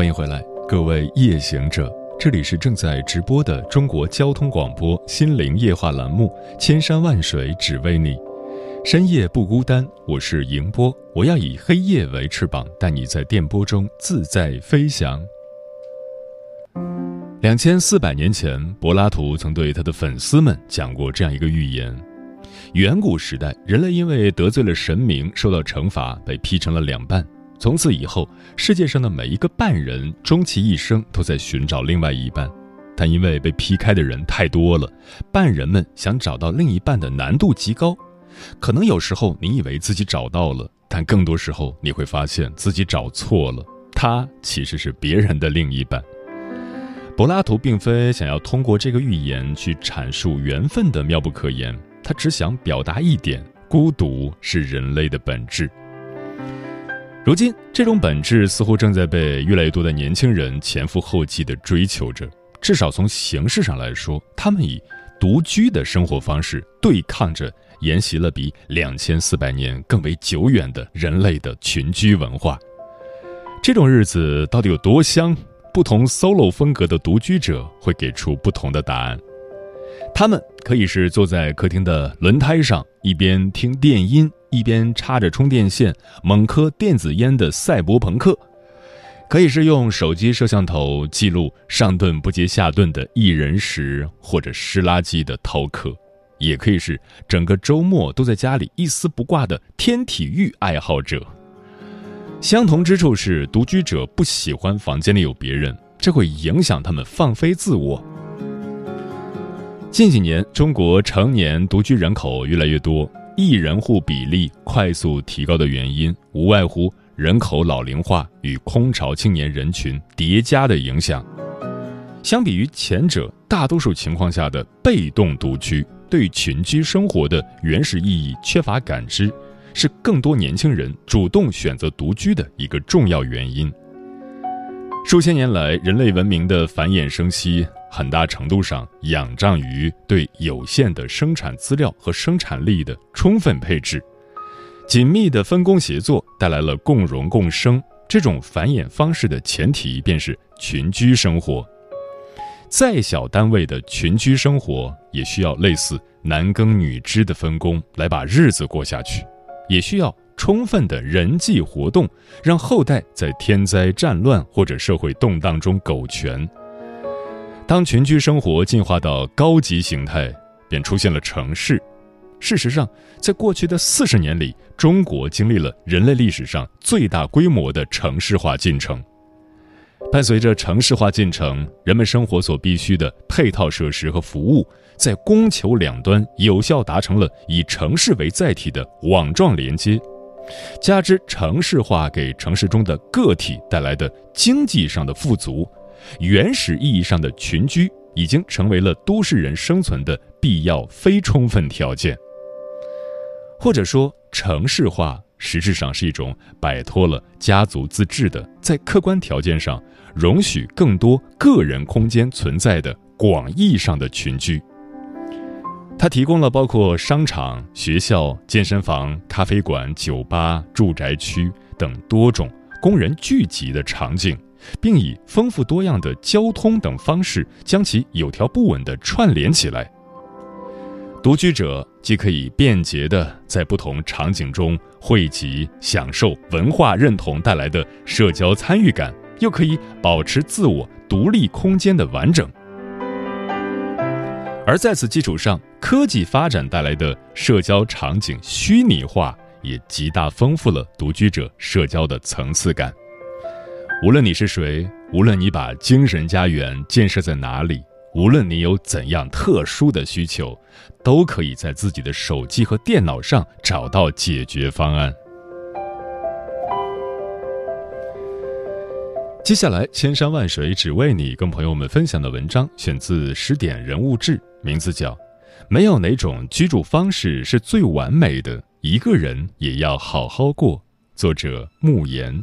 欢迎回来，各位夜行者，这里是正在直播的中国交通广播心灵夜话栏目《千山万水只为你》，深夜不孤单，我是迎波，我要以黑夜为翅膀，带你在电波中自在飞翔。两千四百年前，柏拉图曾对他的粉丝们讲过这样一个寓言：远古时代，人类因为得罪了神明，受到惩罚，被劈成了两半。从此以后，世界上的每一个半人，终其一生都在寻找另外一半，但因为被劈开的人太多了，半人们想找到另一半的难度极高。可能有时候你以为自己找到了，但更多时候你会发现自己找错了，他其实是别人的另一半。柏拉图并非想要通过这个寓言去阐述缘分的妙不可言，他只想表达一点：孤独是人类的本质。如今，这种本质似乎正在被越来越多的年轻人前赴后继地追求着。至少从形式上来说，他们以独居的生活方式对抗着沿袭了比两千四百年更为久远的人类的群居文化。这种日子到底有多香？不同 solo 风格的独居者会给出不同的答案。他们可以是坐在客厅的轮胎上，一边听电音。一边插着充电线猛磕电子烟的赛博朋克，可以是用手机摄像头记录上顿不接下顿的一人食或者湿垃圾的饕客，也可以是整个周末都在家里一丝不挂的天体育爱好者。相同之处是，独居者不喜欢房间里有别人，这会影响他们放飞自我。近几年，中国成年独居人口越来越多。一人户比例快速提高的原因，无外乎人口老龄化与空巢青年人群叠加的影响。相比于前者，大多数情况下的被动独居，对群居生活的原始意义缺乏感知，是更多年轻人主动选择独居的一个重要原因。数千年来，人类文明的繁衍生息。很大程度上仰仗于对有限的生产资料和生产力的充分配置，紧密的分工协作带来了共荣共生。这种繁衍方式的前提便是群居生活。再小单位的群居生活也需要类似男耕女织的分工来把日子过下去，也需要充分的人际活动，让后代在天灾战乱或者社会动荡中苟全。当群居生活进化到高级形态，便出现了城市。事实上，在过去的四十年里，中国经历了人类历史上最大规模的城市化进程。伴随着城市化进程，人们生活所必需的配套设施和服务，在供求两端有效达成了以城市为载体的网状连接。加之城市化给城市中的个体带来的经济上的富足。原始意义上的群居已经成为了都市人生存的必要非充分条件，或者说，城市化实质上是一种摆脱了家族自治的，在客观条件上容许更多个人空间存在的广义上的群居。它提供了包括商场、学校、健身房、咖啡馆、酒吧、住宅区等多种供人聚集的场景。并以丰富多样的交通等方式将其有条不紊地串联起来。独居者既可以便捷地在不同场景中汇集、享受文化认同带来的社交参与感，又可以保持自我独立空间的完整。而在此基础上，科技发展带来的社交场景虚拟化也极大丰富了独居者社交的层次感。无论你是谁，无论你把精神家园建设在哪里，无论你有怎样特殊的需求，都可以在自己的手机和电脑上找到解决方案。接下来，千山万水只为你，跟朋友们分享的文章选自《十点人物志》，名字叫《没有哪种居住方式是最完美的，一个人也要好好过》，作者慕言。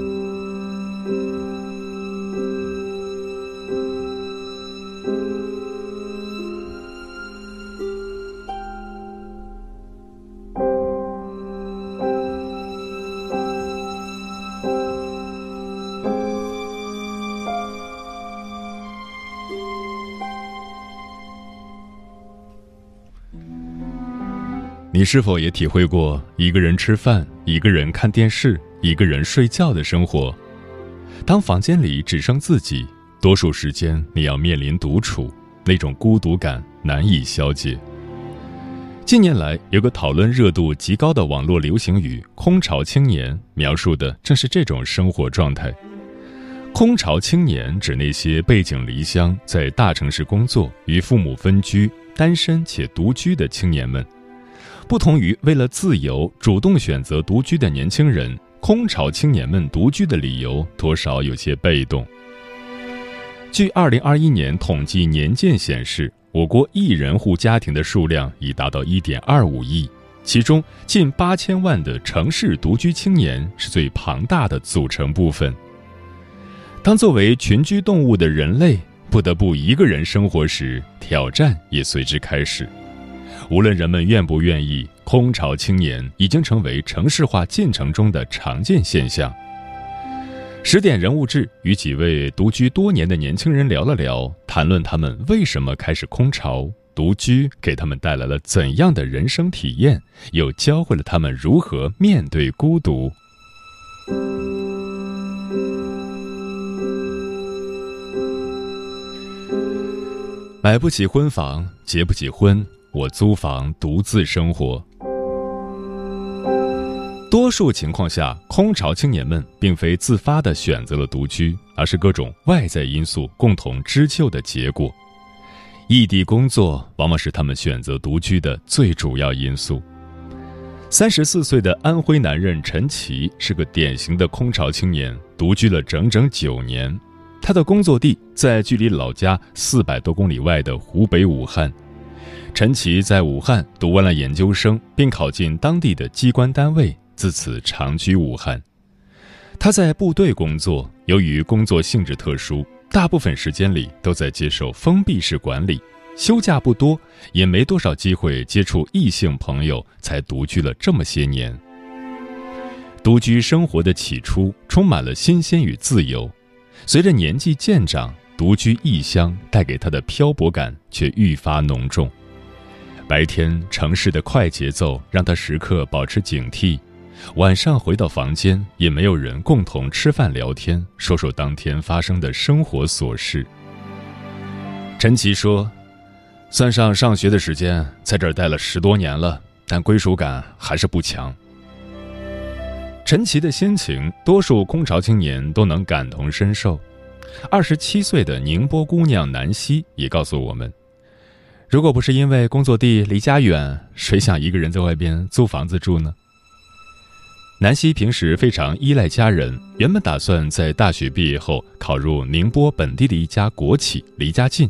你是否也体会过一个人吃饭、一个人看电视、一个人睡觉的生活？当房间里只剩自己，多数时间你要面临独处，那种孤独感难以消解。近年来，有个讨论热度极高的网络流行语“空巢青年”，描述的正是这种生活状态。空巢青年指那些背井离乡，在大城市工作、与父母分居、单身且独居的青年们。不同于为了自由主动选择独居的年轻人，空巢青年们独居的理由多少有些被动。据二零二一年统计年鉴显示，我国一人户家庭的数量已达到一点二五亿，其中近八千万的城市独居青年是最庞大的组成部分。当作为群居动物的人类不得不一个人生活时，挑战也随之开始。无论人们愿不愿意，空巢青年已经成为城市化进程中的常见现象。十点人物志与几位独居多年的年轻人聊了聊，谈论他们为什么开始空巢，独居给他们带来了怎样的人生体验，又教会了他们如何面对孤独。买不起婚房，结不起婚。我租房独自生活。多数情况下，空巢青年们并非自发的选择了独居，而是各种外在因素共同织就的结果。异地工作往往是他们选择独居的最主要因素。三十四岁的安徽男人陈奇是个典型的空巢青年，独居了整整九年。他的工作地在距离老家四百多公里外的湖北武汉。陈奇在武汉读完了研究生，并考进当地的机关单位，自此长居武汉。他在部队工作，由于工作性质特殊，大部分时间里都在接受封闭式管理，休假不多，也没多少机会接触异性朋友，才独居了这么些年。独居生活的起初充满了新鲜与自由，随着年纪渐长，独居异乡带给他的漂泊感却愈发浓重。白天城市的快节奏让他时刻保持警惕，晚上回到房间也没有人共同吃饭聊天，说说当天发生的生活琐事。陈奇说：“算上上学的时间，在这儿待了十多年了，但归属感还是不强。”陈奇的心情，多数空巢青年都能感同身受。二十七岁的宁波姑娘南希也告诉我们。如果不是因为工作地离家远，谁想一个人在外边租房子住呢？南希平时非常依赖家人，原本打算在大学毕业后考入宁波本地的一家国企，离家近。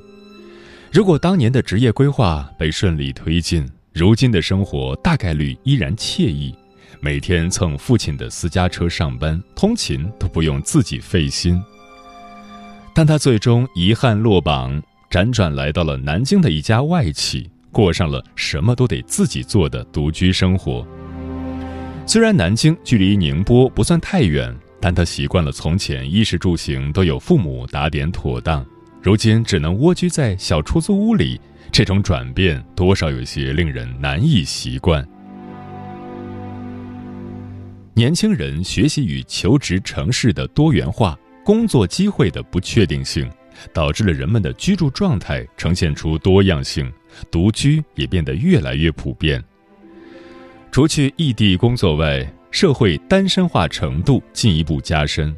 如果当年的职业规划被顺利推进，如今的生活大概率依然惬意，每天蹭父亲的私家车上班，通勤都不用自己费心。但他最终遗憾落榜。辗转来到了南京的一家外企，过上了什么都得自己做的独居生活。虽然南京距离宁波不算太远，但他习惯了从前衣食住行都有父母打点妥当，如今只能蜗居在小出租屋里，这种转变多少有些令人难以习惯。年轻人学习与求职城市的多元化，工作机会的不确定性。导致了人们的居住状态呈现出多样性，独居也变得越来越普遍。除去异地工作外，社会单身化程度进一步加深，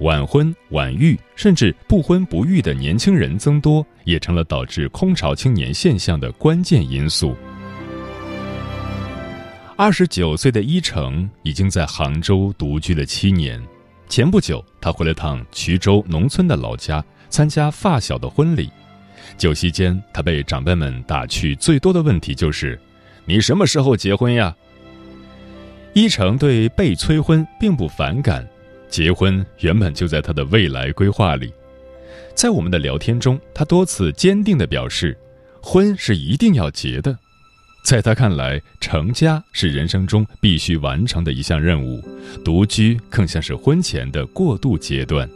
晚婚晚育甚至不婚不育的年轻人增多，也成了导致空巢青年现象的关键因素。二十九岁的伊诚已经在杭州独居了七年。前不久，他回了趟衢州农村的老家，参加发小的婚礼。酒席间，他被长辈们打趣最多的问题就是：“你什么时候结婚呀？”伊诚对被催婚并不反感，结婚原本就在他的未来规划里。在我们的聊天中，他多次坚定地表示，婚是一定要结的。在他看来，成家是人生中必须完成的一项任务，独居更像是婚前的过渡阶段。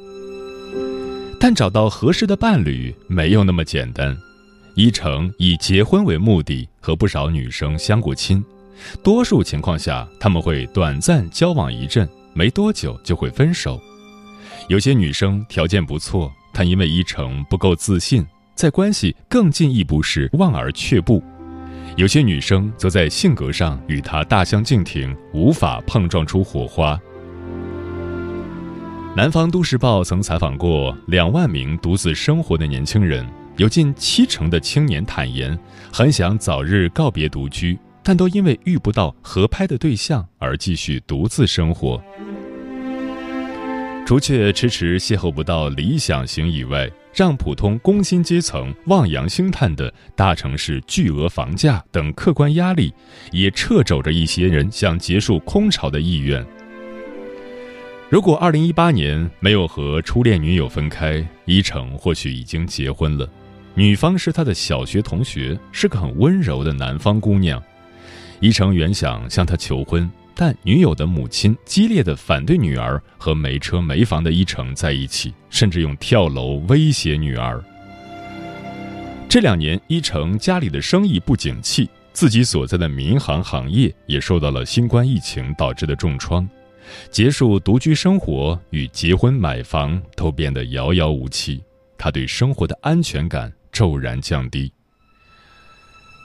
但找到合适的伴侣没有那么简单。伊诚以结婚为目的，和不少女生相过亲。多数情况下，他们会短暂交往一阵，没多久就会分手。有些女生条件不错，但因为伊诚不够自信，在关系更进一步时望而却步；有些女生则在性格上与他大相径庭，无法碰撞出火花。南方都市报曾采访过两万名独自生活的年轻人，有近七成的青年坦言，很想早日告别独居。但都因为遇不到合拍的对象而继续独自生活。除却迟迟邂逅不到理想型以外，让普通工薪阶层望洋兴叹的大城市巨额房价等客观压力，也掣肘着一些人想结束空巢的意愿。如果2018年没有和初恋女友分开，伊诚或许已经结婚了。女方是他的小学同学，是个很温柔的南方姑娘。伊诚原想向她求婚，但女友的母亲激烈的反对女儿和没车没房的伊诚在一起，甚至用跳楼威胁女儿。这两年，伊诚家里的生意不景气，自己所在的民航行业也受到了新冠疫情导致的重创，结束独居生活与结婚买房都变得遥遥无期，他对生活的安全感骤然降低。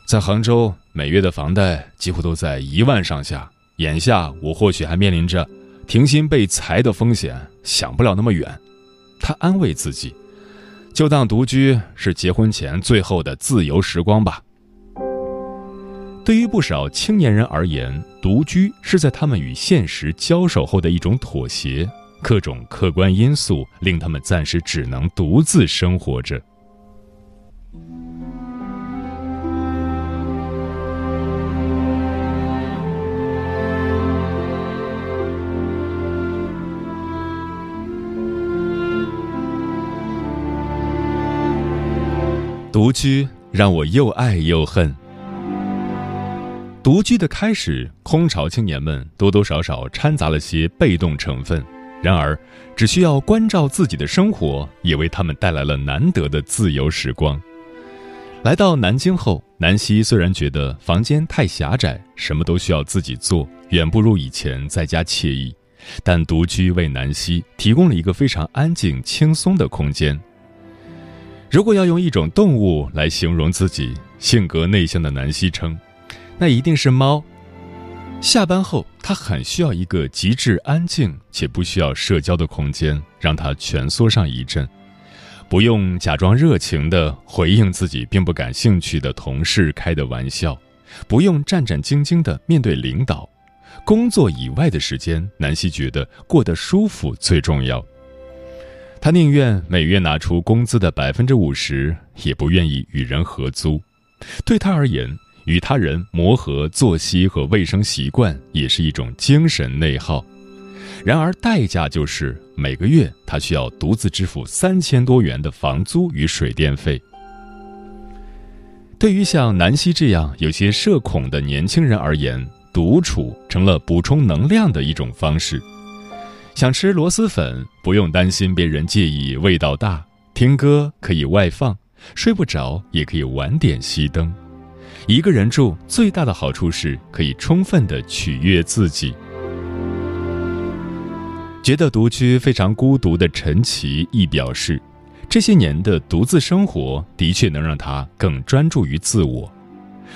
在杭州，每月的房贷几乎都在一万上下。眼下我或许还面临着停薪被裁的风险，想不了那么远。他安慰自己，就当独居是结婚前最后的自由时光吧。对于不少青年人而言，独居是在他们与现实交手后的一种妥协。各种客观因素令他们暂时只能独自生活着。独居让我又爱又恨。独居的开始，空巢青年们多多少少掺杂了些被动成分。然而，只需要关照自己的生活，也为他们带来了难得的自由时光。来到南京后，南希虽然觉得房间太狭窄，什么都需要自己做，远不如以前在家惬意，但独居为南希提供了一个非常安静、轻松的空间。如果要用一种动物来形容自己，性格内向的南希称，那一定是猫。下班后，他很需要一个极致安静且不需要社交的空间，让他蜷缩上一阵，不用假装热情的回应自己并不感兴趣的同事开的玩笑，不用战战兢兢的面对领导。工作以外的时间，南希觉得过得舒服最重要。他宁愿每月拿出工资的百分之五十，也不愿意与人合租。对他而言，与他人磨合作息和卫生习惯也是一种精神内耗。然而，代价就是每个月他需要独自支付三千多元的房租与水电费。对于像南希这样有些社恐的年轻人而言，独处成了补充能量的一种方式。想吃螺蛳粉，不用担心别人介意味道大；听歌可以外放，睡不着也可以晚点熄灯。一个人住最大的好处是可以充分的取悦自己。觉得独居非常孤独的陈奇亦表示，这些年的独自生活的确能让他更专注于自我。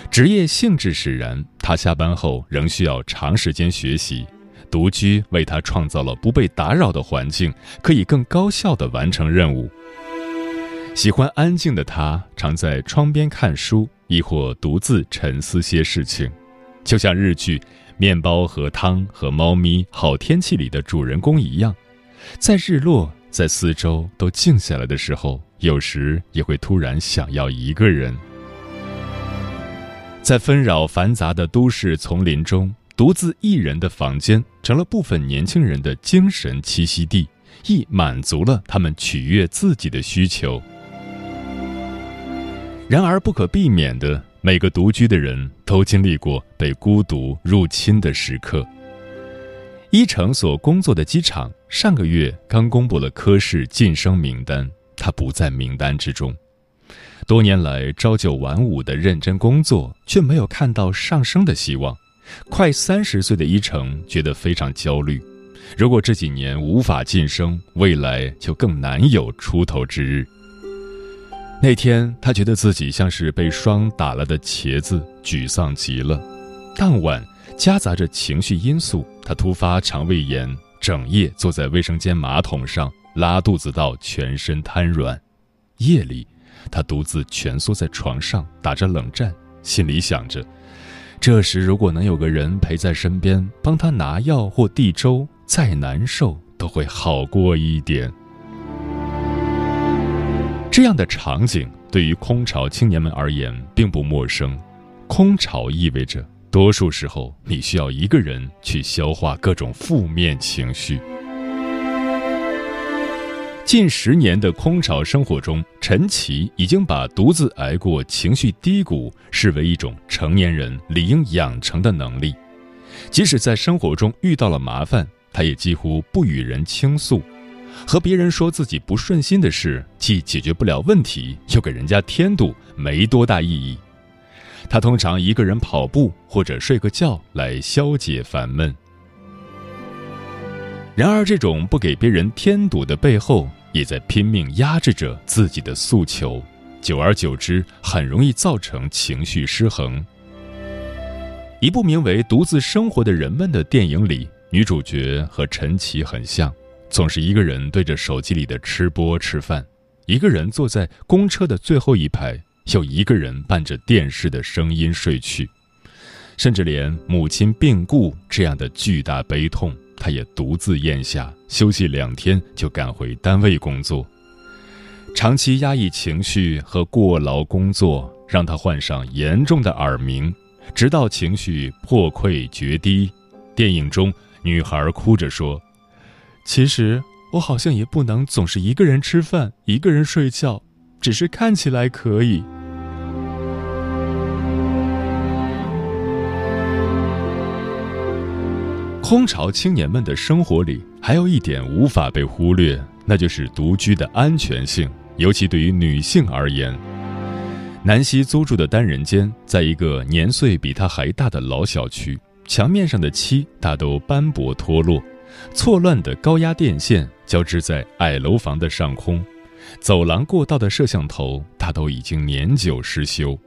职业性质使然，他下班后仍需要长时间学习。独居为他创造了不被打扰的环境，可以更高效地完成任务。喜欢安静的他，常在窗边看书，亦或独自沉思些事情。就像日剧《面包和汤和猫咪《好天气》里的主人公一样，在日落，在四周都静下来的时候，有时也会突然想要一个人。在纷扰繁杂的都市丛林中，独自一人的房间成了部分年轻人的精神栖息地，亦满足了他们取悦自己的需求。然而，不可避免的。每个独居的人都经历过被孤独入侵的时刻。一成所工作的机场上个月刚公布了科室晋升名单，他不在名单之中。多年来朝九晚五的认真工作，却没有看到上升的希望。快三十岁的伊成觉得非常焦虑。如果这几年无法晋升，未来就更难有出头之日。那天，他觉得自己像是被霜打了的茄子，沮丧极了。当晚，夹杂着情绪因素，他突发肠胃炎，整夜坐在卫生间马桶上拉肚子到全身瘫软。夜里，他独自蜷缩在床上打着冷战，心里想着：这时如果能有个人陪在身边，帮他拿药或递粥，再难受都会好过一点。这样的场景对于空巢青年们而言并不陌生。空巢意味着，多数时候你需要一个人去消化各种负面情绪。近十年的空巢生活中，陈奇已经把独自挨过情绪低谷视为一种成年人理应养成的能力。即使在生活中遇到了麻烦，他也几乎不与人倾诉。和别人说自己不顺心的事，既解决不了问题，又给人家添堵，没多大意义。他通常一个人跑步或者睡个觉来消解烦闷。然而，这种不给别人添堵的背后，也在拼命压制着自己的诉求，久而久之，很容易造成情绪失衡。一部名为《独自生活的人们》的电影里，女主角和陈奇很像。总是一个人对着手机里的吃播吃饭，一个人坐在公车的最后一排，又一个人伴着电视的声音睡去，甚至连母亲病故这样的巨大悲痛，他也独自咽下，休息两天就赶回单位工作。长期压抑情绪和过劳工作，让他患上严重的耳鸣，直到情绪破溃决堤。电影中，女孩哭着说。其实我好像也不能总是一个人吃饭，一个人睡觉，只是看起来可以。空巢青年们的生活里，还有一点无法被忽略，那就是独居的安全性，尤其对于女性而言。南希租住的单人间，在一个年岁比她还大的老小区，墙面上的漆大都斑驳脱落。错乱的高压电线交织在矮楼房的上空，走廊过道的摄像头大都已经年久失修。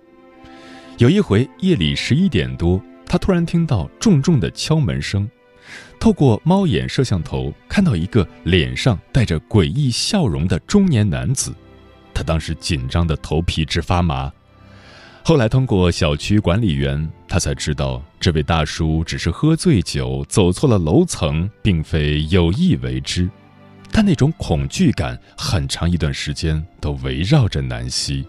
有一回夜里十一点多，他突然听到重重的敲门声，透过猫眼摄像头看到一个脸上带着诡异笑容的中年男子，他当时紧张的头皮直发麻。后来通过小区管理员，他才知道这位大叔只是喝醉酒走错了楼层，并非有意为之。但那种恐惧感很长一段时间都围绕着南希。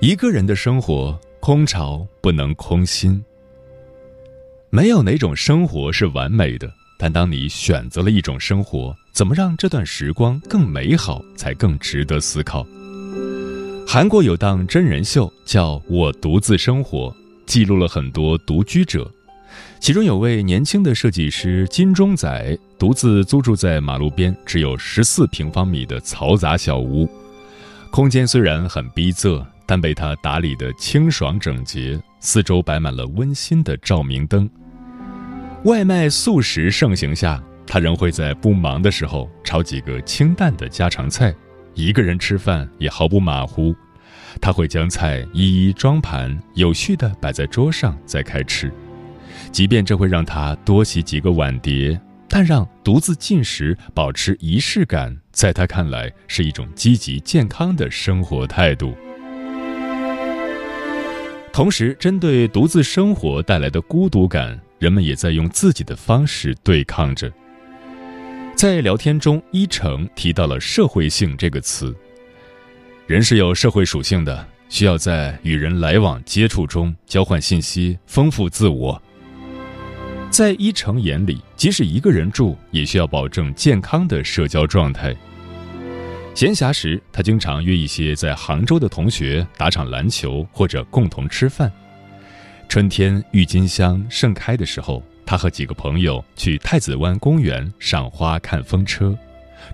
一个人的生活，空巢不能空心。没有哪种生活是完美的。但当你选择了一种生活，怎么让这段时光更美好，才更值得思考。韩国有档真人秀叫《我独自生活》，记录了很多独居者，其中有位年轻的设计师金钟仔，独自租住在马路边只有十四平方米的嘈杂小屋，空间虽然很逼仄，但被他打理得清爽整洁，四周摆满了温馨的照明灯。外卖速食盛行下，他仍会在不忙的时候炒几个清淡的家常菜，一个人吃饭也毫不马虎。他会将菜一一装盘，有序地摆在桌上再开吃，即便这会让他多洗几个碗碟，但让独自进食保持仪式感，在他看来是一种积极健康的生活态度。同时，针对独自生活带来的孤独感，人们也在用自己的方式对抗着。在聊天中，一成提到了“社会性”这个词。人是有社会属性的，需要在与人来往接触中交换信息，丰富自我。在一成眼里，即使一个人住，也需要保证健康的社交状态。闲暇时，他经常约一些在杭州的同学打场篮球，或者共同吃饭。春天郁金香盛开的时候，他和几个朋友去太子湾公园赏花看风车。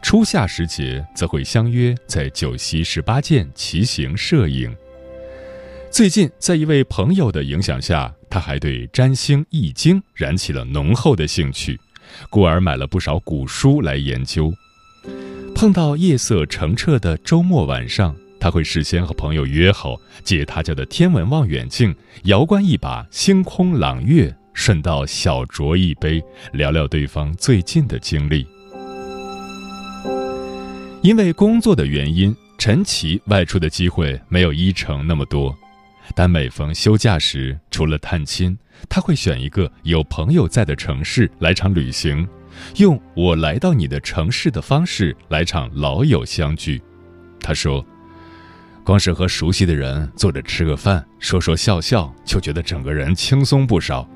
初夏时节，则会相约在九溪十八涧骑行摄影。最近，在一位朋友的影响下，他还对占星易经燃起了浓厚的兴趣，故而买了不少古书来研究。碰到夜色澄澈的周末晚上，他会事先和朋友约好，借他家的天文望远镜遥观一把星空朗月，顺道小酌一杯，聊聊对方最近的经历。因为工作的原因，陈奇外出的机会没有一成那么多，但每逢休假时，除了探亲，他会选一个有朋友在的城市来场旅行。用我来到你的城市的方式来场老友相聚，他说：“光是和熟悉的人坐着吃个饭，说说笑笑，就觉得整个人轻松不少。”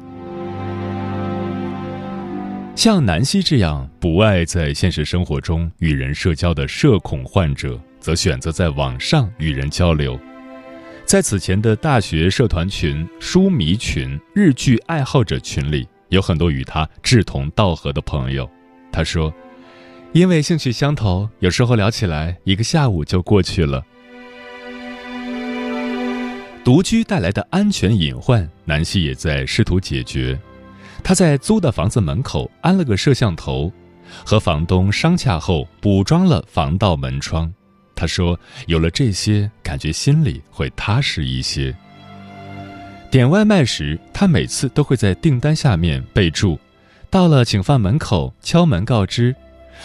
像南希这样不爱在现实生活中与人社交的社恐患者，则选择在网上与人交流。在此前的大学社团群、书迷群、日剧爱好者群里。有很多与他志同道合的朋友，他说：“因为兴趣相投，有时候聊起来一个下午就过去了。”独居带来的安全隐患，南希也在试图解决。他在租的房子门口安了个摄像头，和房东商洽后补装了防盗门窗。他说：“有了这些，感觉心里会踏实一些。”点外卖时，他每次都会在订单下面备注：“到了，请放门口，敲门告知。”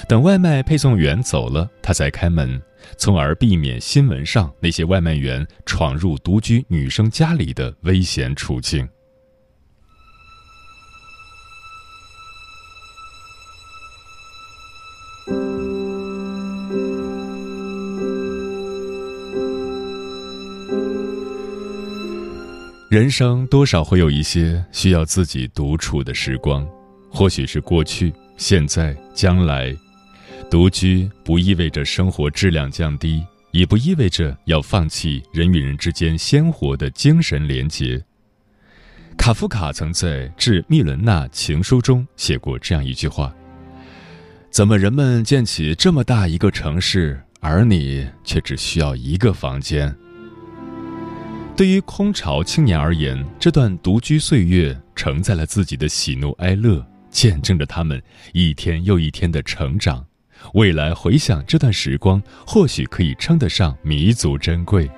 等外卖配送员走了，他才开门，从而避免新闻上那些外卖员闯入独居女生家里的危险处境。人生多少会有一些需要自己独处的时光，或许是过去、现在、将来。独居不意味着生活质量降低，也不意味着要放弃人与人之间鲜活的精神连结。卡夫卡曾在《致密伦娜情书》中写过这样一句话：“怎么人们建起这么大一个城市，而你却只需要一个房间？”对于空巢青年而言，这段独居岁月承载了自己的喜怒哀乐，见证着他们一天又一天的成长。未来回想这段时光，或许可以称得上弥足珍贵。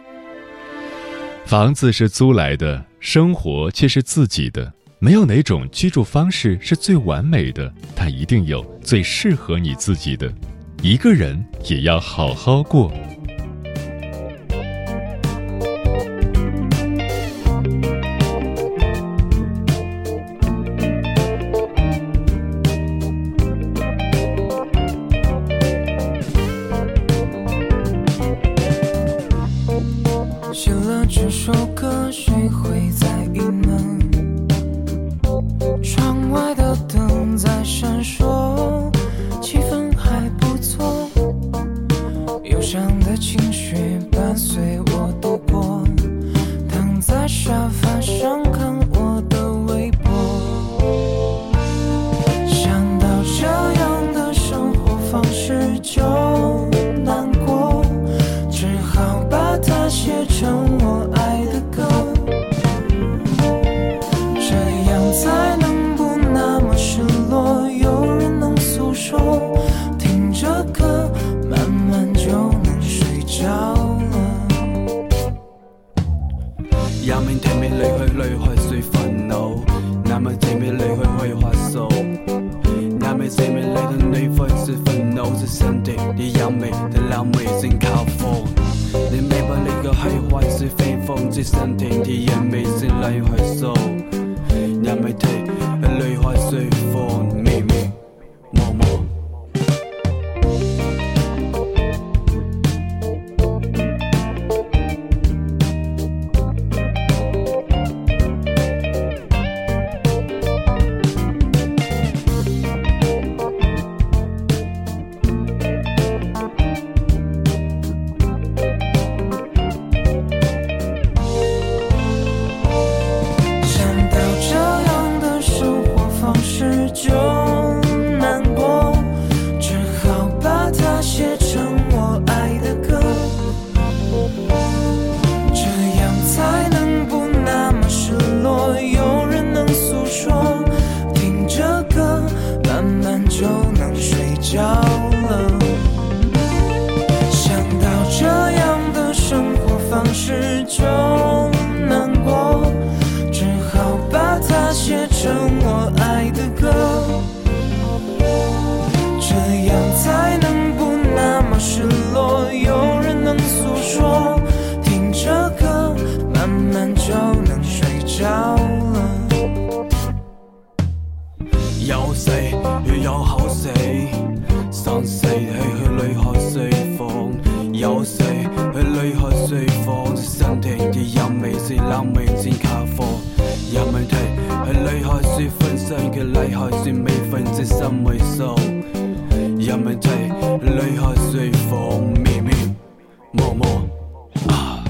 房子是租来的，生活却是自己的。没有哪种居住方式是最完美的，但一定有最适合你自己的。一个人也要好好过。去泪河睡房，有谁去泪河睡房？想听的有味是冷味煎咖啡，有问题去泪河睡分上嘅泪河睡未分之心未收，有问题泪河睡房咪咪默默。啊